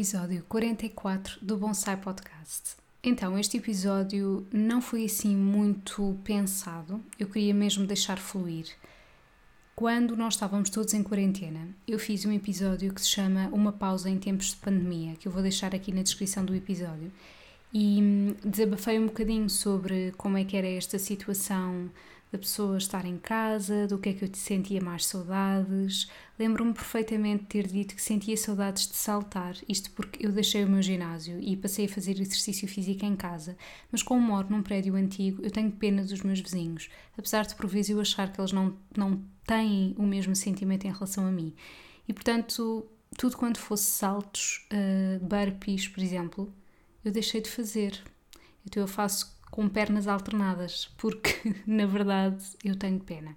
Episódio 44 do Bonsai Podcast. Então, este episódio não foi assim muito pensado, eu queria mesmo deixar fluir. Quando nós estávamos todos em quarentena, eu fiz um episódio que se chama Uma Pausa em Tempos de Pandemia, que eu vou deixar aqui na descrição do episódio. E hum, desabafei um bocadinho sobre como é que era esta situação da pessoa estar em casa, do que é que eu sentia mais saudades. Lembro-me perfeitamente de ter dito que sentia saudades de saltar, isto porque eu deixei o meu ginásio e passei a fazer exercício físico em casa, mas como moro num prédio antigo, eu tenho pena dos meus vizinhos, apesar de por vezes eu achar que eles não, não têm o mesmo sentimento em relação a mim. E portanto, tudo quanto fosse saltos, uh, burpees, por exemplo, eu deixei de fazer. Então eu faço com pernas alternadas, porque na verdade eu tenho pena.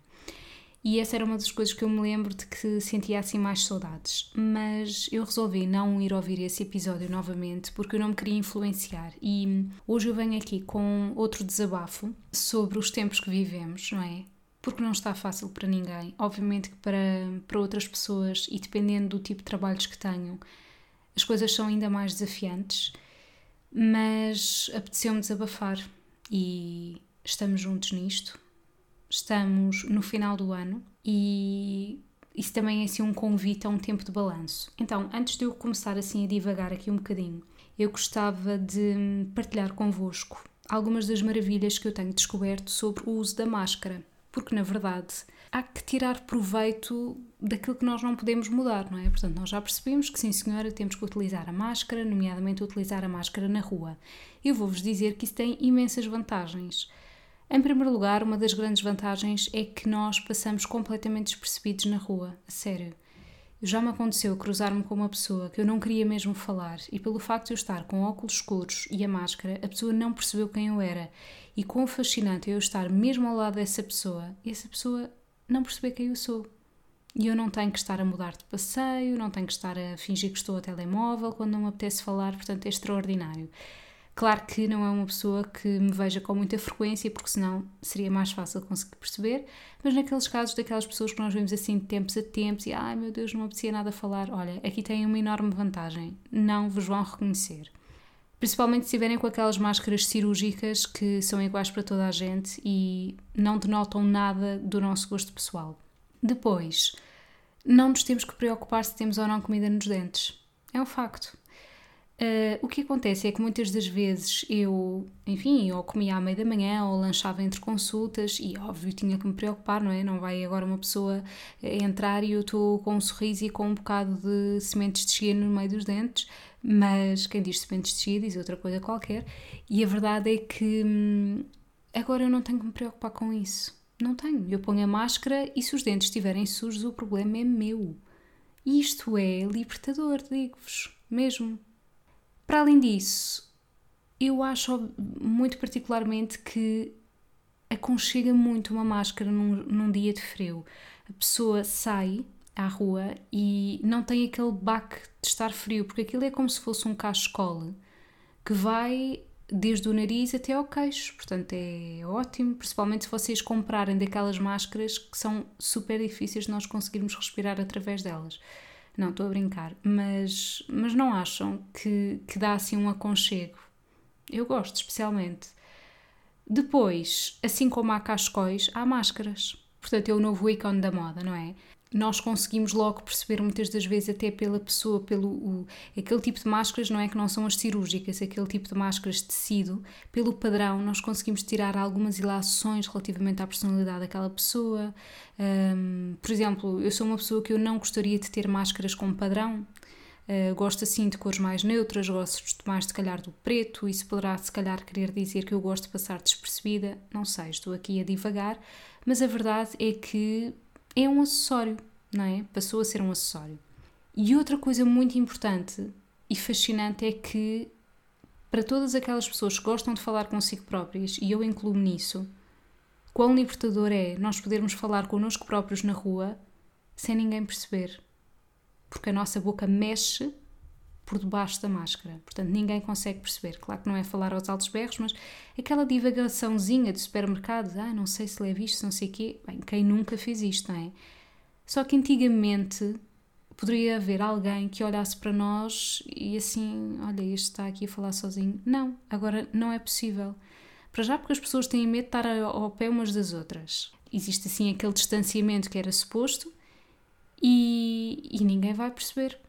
E essa era uma das coisas que eu me lembro de que sentia assim mais saudades. Mas eu resolvi não ir ouvir esse episódio novamente porque eu não me queria influenciar. E hoje eu venho aqui com outro desabafo sobre os tempos que vivemos, não é? Porque não está fácil para ninguém. Obviamente que para, para outras pessoas, e dependendo do tipo de trabalhos que tenham, as coisas são ainda mais desafiantes. Mas apeteceu-me desabafar e estamos juntos nisto. Estamos no final do ano e isso também é assim um convite a um tempo de balanço. Então, antes de eu começar assim a divagar aqui um bocadinho, eu gostava de partilhar convosco algumas das maravilhas que eu tenho descoberto sobre o uso da máscara, porque na verdade há que tirar proveito daquilo que nós não podemos mudar, não é? Portanto, nós já percebemos que sim, senhora, temos que utilizar a máscara, nomeadamente utilizar a máscara na rua. Eu vou-vos dizer que isso tem imensas vantagens. Em primeiro lugar, uma das grandes vantagens é que nós passamos completamente despercebidos na rua, a sério. Já me aconteceu cruzar-me com uma pessoa que eu não queria mesmo falar e pelo facto de eu estar com óculos escuros e a máscara, a pessoa não percebeu quem eu era. E quão fascinante é eu estar mesmo ao lado dessa pessoa e essa pessoa não perceber quem eu sou. E eu não tenho que estar a mudar de passeio, não tenho que estar a fingir que estou a telemóvel quando não me apetece falar, portanto é extraordinário. Claro que não é uma pessoa que me veja com muita frequência, porque senão seria mais fácil conseguir perceber, mas naqueles casos daquelas pessoas que nós vemos assim de tempos a tempos e ai meu Deus, não apetecia nada falar, olha, aqui tem uma enorme vantagem, não vos vão reconhecer. Principalmente se estiverem com aquelas máscaras cirúrgicas que são iguais para toda a gente e não denotam nada do nosso gosto pessoal. Depois, não nos temos que preocupar se temos ou não comida nos dentes. É um facto. Uh, o que acontece é que muitas das vezes eu, enfim, ou comia à meia da manhã ou lanchava entre consultas e, óbvio, tinha que me preocupar, não é? Não vai agora uma pessoa entrar e eu estou com um sorriso e com um bocado de sementes de chia no meio dos dentes, mas quem diz sementes de chia diz outra coisa qualquer e a verdade é que hum, agora eu não tenho que me preocupar com isso. Não tenho. Eu ponho a máscara e se os dentes estiverem sujos, o problema é meu. Isto é libertador, digo-vos, mesmo. Para além disso, eu acho muito particularmente que aconchega muito uma máscara num, num dia de frio. A pessoa sai à rua e não tem aquele baque de estar frio, porque aquilo é como se fosse um cachecol que vai desde o nariz até ao queixo, portanto é ótimo, principalmente se vocês comprarem daquelas máscaras que são super difíceis de nós conseguirmos respirar através delas. Não, estou a brincar, mas, mas não acham que, que dá assim um aconchego? Eu gosto, especialmente. Depois, assim como há cascóis, há máscaras. Portanto, é o novo ícone da moda, não é? Nós conseguimos logo perceber muitas das vezes até pela pessoa, pelo o, aquele tipo de máscaras, não é que não são as cirúrgicas, aquele tipo de máscaras de tecido, pelo padrão nós conseguimos tirar algumas ilações relativamente à personalidade daquela pessoa. Um, por exemplo, eu sou uma pessoa que eu não gostaria de ter máscaras com padrão, Uh, gosto assim de cores mais neutras, gosto mais se calhar do preto, isso poderá se calhar querer dizer que eu gosto de passar despercebida, não sei, estou aqui a divagar, mas a verdade é que é um acessório, não é? Passou a ser um acessório. E outra coisa muito importante e fascinante é que para todas aquelas pessoas que gostam de falar consigo próprias, e eu incluo nisso, quão libertador é nós podermos falar connosco próprios na rua sem ninguém perceber porque a nossa boca mexe por debaixo da máscara. Portanto, ninguém consegue perceber. Claro que não é falar aos altos berros, mas aquela divagaçãozinha de supermercado, ah, não sei se leve isto, não sei o quê. Bem, quem nunca fez isto, não é? Só que antigamente poderia haver alguém que olhasse para nós e assim, olha, este está aqui a falar sozinho. Não, agora não é possível. Para já porque as pessoas têm medo de estar ao pé umas das outras. Existe assim aquele distanciamento que era suposto e, e ninguém vai perceber.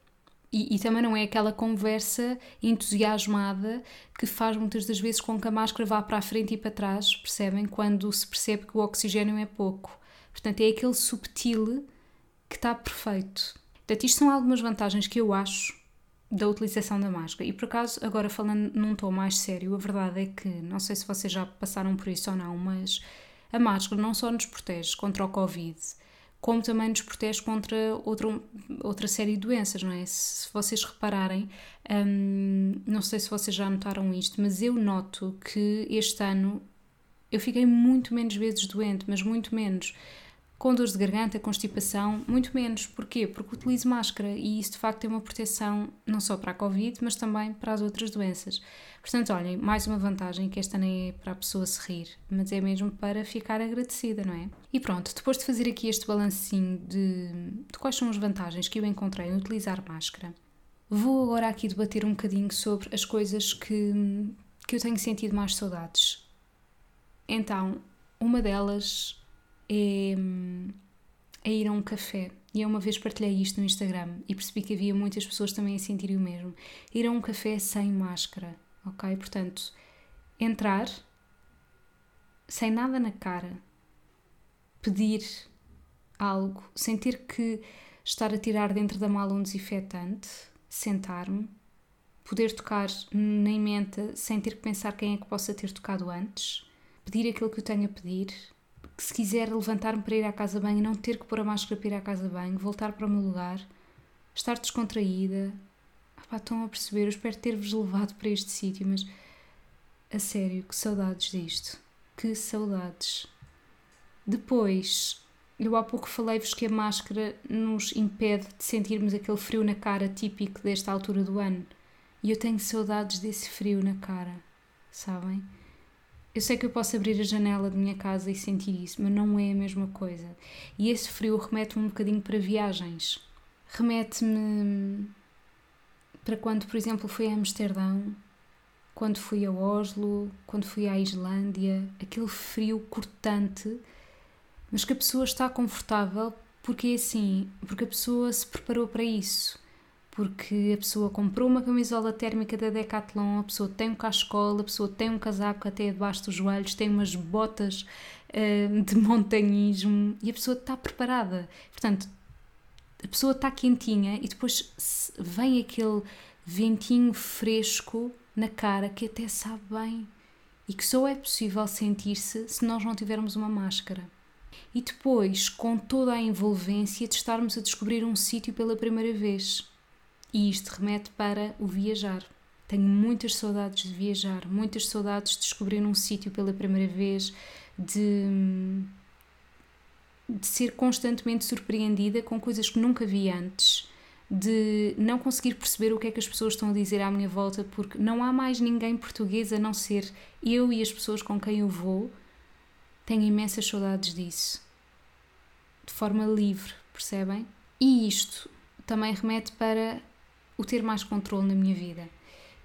E, e, também não é aquela conversa entusiasmada que faz muitas das vezes com que a máscara vá para a frente e para trás, percebem? Quando se percebe que o oxigênio é pouco. Portanto, é aquele subtil que está perfeito. Portanto, isto são algumas vantagens que eu acho da utilização da máscara. E por acaso, agora falando num tom mais sério, a verdade é que, não sei se vocês já passaram por isso ou não, mas a máscara não só nos protege contra o Covid, como também nos protege contra outra, outra série de doenças, não é? Se vocês repararem, hum, não sei se vocês já notaram isto, mas eu noto que este ano eu fiquei muito menos vezes doente, mas muito menos com dores de garganta, constipação, muito menos. Porquê? Porque utilizo máscara e isso de facto é uma proteção não só para a Covid, mas também para as outras doenças. Portanto, olhem, mais uma vantagem que esta nem é para a pessoa se rir, mas é mesmo para ficar agradecida, não é? E pronto, depois de fazer aqui este balancinho de, de quais são as vantagens que eu encontrei em utilizar máscara, vou agora aqui debater um bocadinho sobre as coisas que, que eu tenho sentido mais saudades. Então, uma delas é, é ir a um café. E eu uma vez partilhei isto no Instagram e percebi que havia muitas pessoas também a sentirem o mesmo. Ir a um café sem máscara, ok? Portanto, entrar sem nada na cara, pedir algo, sem ter que estar a tirar dentro da mala um desinfetante, sentar-me, poder tocar na menta sem ter que pensar quem é que possa ter tocado antes, pedir aquilo que eu tenho a pedir, que se quiser levantar-me para ir à casa bem e não ter que pôr a máscara para ir à casa bem, voltar para o meu lugar, estar descontraída. Ah, pá, estão a perceber? Eu espero ter-vos levado para este sítio, mas a sério, que saudades disto. Que saudades. Depois, eu há pouco falei-vos que a máscara nos impede de sentirmos aquele frio na cara típico desta altura do ano. E eu tenho saudades desse frio na cara, sabem? Eu sei que eu posso abrir a janela da minha casa e sentir isso, mas não é a mesma coisa. E esse frio remete-me um bocadinho para viagens. Remete-me para quando, por exemplo, fui a Amsterdão, quando fui a Oslo, quando fui à Islândia, aquele frio cortante, mas que a pessoa está confortável porque é assim, porque a pessoa se preparou para isso porque a pessoa comprou uma camisola térmica da Decathlon, a pessoa tem um cachecol, a pessoa tem um casaco até debaixo dos joelhos, tem umas botas uh, de montanhismo e a pessoa está preparada. Portanto, a pessoa está quentinha e depois vem aquele ventinho fresco na cara que até sabe bem e que só é possível sentir-se se nós não tivermos uma máscara. E depois, com toda a envolvência de estarmos a descobrir um sítio pela primeira vez e isto remete para o viajar. Tenho muitas saudades de viajar, muitas saudades de descobrir um sítio pela primeira vez, de, de ser constantemente surpreendida com coisas que nunca vi antes, de não conseguir perceber o que é que as pessoas estão a dizer à minha volta, porque não há mais ninguém português a não ser eu e as pessoas com quem eu vou. Tenho imensas saudades disso. De forma livre, percebem? E isto também remete para o ter mais controle na minha vida.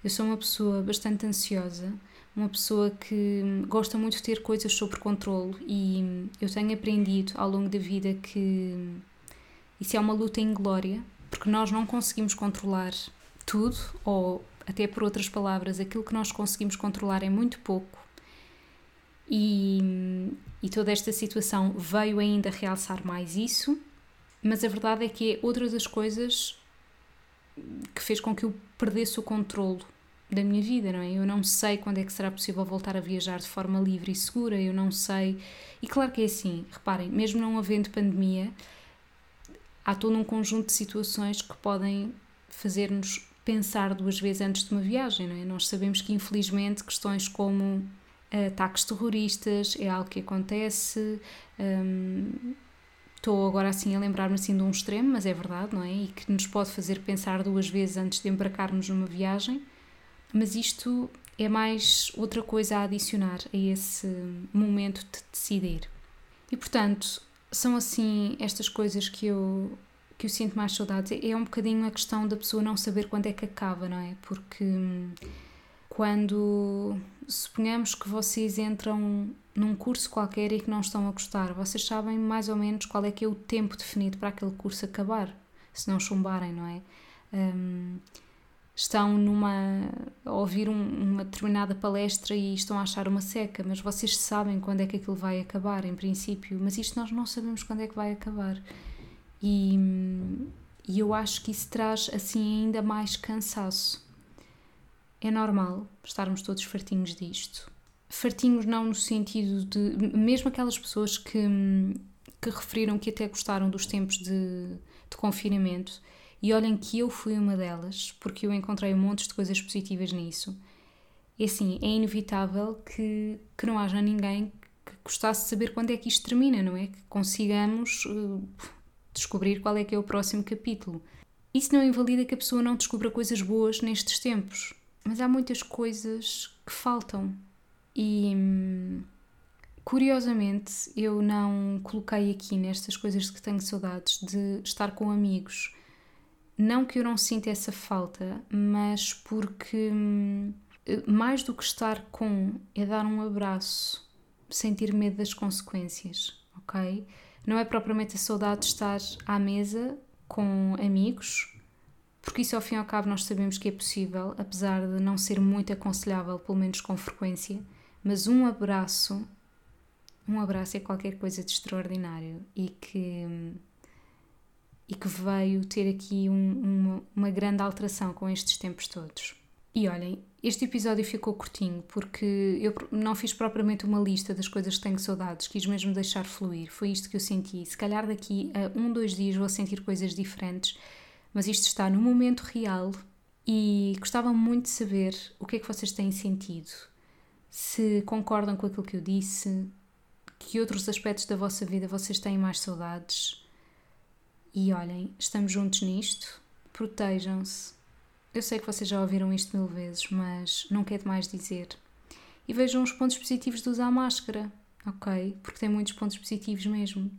Eu sou uma pessoa bastante ansiosa, uma pessoa que gosta muito de ter coisas sob controle e eu tenho aprendido ao longo da vida que isso é uma luta em glória, porque nós não conseguimos controlar tudo, ou até por outras palavras, aquilo que nós conseguimos controlar é muito pouco. E, e toda esta situação veio ainda realçar mais isso, mas a verdade é que é outra das coisas que fez com que eu perdesse o controlo da minha vida, não é? Eu não sei quando é que será possível voltar a viajar de forma livre e segura, eu não sei. E claro que é assim, reparem, mesmo não havendo pandemia, há todo um conjunto de situações que podem fazer-nos pensar duas vezes antes de uma viagem, não é? Nós sabemos que infelizmente questões como eh, ataques terroristas é algo que acontece. Um, estou agora assim a lembrar-me assim de um extremo, mas é verdade, não é? E que nos pode fazer pensar duas vezes antes de embarcarmos numa viagem. Mas isto é mais outra coisa a adicionar a esse momento de decidir. E portanto, são assim estas coisas que eu que eu sinto mais saudades. É um bocadinho a questão da pessoa não saber quando é que acaba, não é? Porque hum, quando suponhamos que vocês entram num curso qualquer e que não estão a gostar, vocês sabem mais ou menos qual é que é o tempo definido para aquele curso acabar, se não chumbarem, não é? Um, estão numa a ouvir um, uma determinada palestra e estão a achar uma seca, mas vocês sabem quando é que aquilo vai acabar, em princípio, mas isto nós não sabemos quando é que vai acabar. E, e eu acho que isso traz assim ainda mais cansaço. É normal estarmos todos fartinhos disto. Fartinhos não no sentido de. Mesmo aquelas pessoas que, que referiram que até gostaram dos tempos de, de confinamento, e olhem que eu fui uma delas, porque eu encontrei um monte de coisas positivas nisso. E assim, é inevitável que, que não haja ninguém que gostasse de saber quando é que isto termina, não é? Que consigamos uh, descobrir qual é que é o próximo capítulo. Isso não invalida que a pessoa não descubra coisas boas nestes tempos, mas há muitas coisas que faltam. E hum, curiosamente, eu não coloquei aqui nestas coisas que tenho saudades de estar com amigos não que eu não sinta essa falta, mas porque hum, mais do que estar com é dar um abraço, sentir medo das consequências, ok? Não é propriamente a saudade de estar à mesa com amigos, porque isso ao fim e ao cabo nós sabemos que é possível, apesar de não ser muito aconselhável, pelo menos com frequência, mas um abraço, um abraço é qualquer coisa de extraordinário e que e que veio ter aqui um, uma, uma grande alteração com estes tempos todos. E olhem, este episódio ficou curtinho porque eu não fiz propriamente uma lista das coisas que tenho saudades, quis mesmo deixar fluir. Foi isto que eu senti. Se calhar daqui a um, dois dias vou sentir coisas diferentes, mas isto está no momento real e gostava muito de saber o que é que vocês têm sentido. Se concordam com aquilo que eu disse, que outros aspectos da vossa vida vocês têm mais saudades e olhem, estamos juntos nisto, protejam-se. Eu sei que vocês já ouviram isto mil vezes, mas não quero mais dizer. E vejam os pontos positivos de usar máscara, ok? Porque tem muitos pontos positivos mesmo.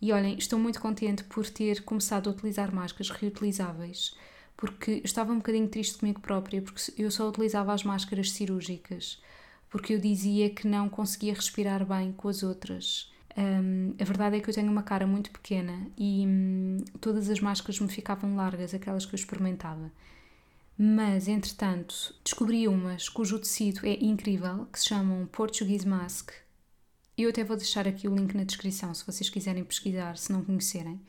E olhem, estou muito contente por ter começado a utilizar máscaras reutilizáveis, porque estava um bocadinho triste comigo própria, porque eu só utilizava as máscaras cirúrgicas, porque eu dizia que não conseguia respirar bem com as outras. Um, a verdade é que eu tenho uma cara muito pequena e hum, todas as máscaras me ficavam largas, aquelas que eu experimentava. Mas, entretanto, descobri umas cujo tecido é incrível, que se chamam Portuguese Mask. Eu até vou deixar aqui o link na descrição se vocês quiserem pesquisar, se não conhecerem.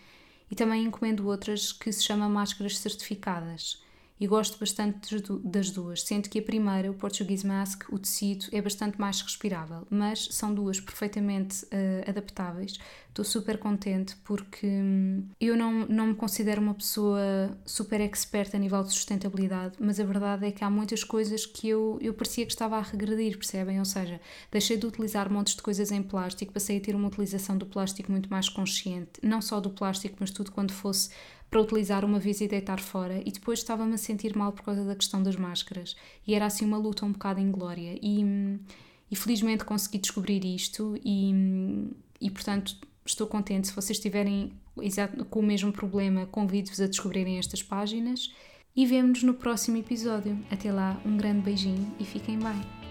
E também encomendo outras que se chamam máscaras certificadas e gosto bastante das duas, sendo que a primeira, o Portuguese Mask, o tecido é bastante mais respirável, mas são duas perfeitamente uh, adaptáveis. Estou super contente porque hum, eu não, não me considero uma pessoa super expert a nível de sustentabilidade, mas a verdade é que há muitas coisas que eu, eu parecia que estava a regredir, percebem? Ou seja, deixei de utilizar montes de coisas em plástico, passei a ter uma utilização do plástico muito mais consciente, não só do plástico, mas tudo quando fosse para utilizar uma vez e deitar fora, e depois estava-me a sentir mal por causa da questão das máscaras. E era assim uma luta um bocado inglória. E, e felizmente consegui descobrir isto, e, e portanto estou contente. Se vocês estiverem com o mesmo problema, convido-vos a descobrirem estas páginas. E vemo-nos no próximo episódio. Até lá, um grande beijinho e fiquem bem.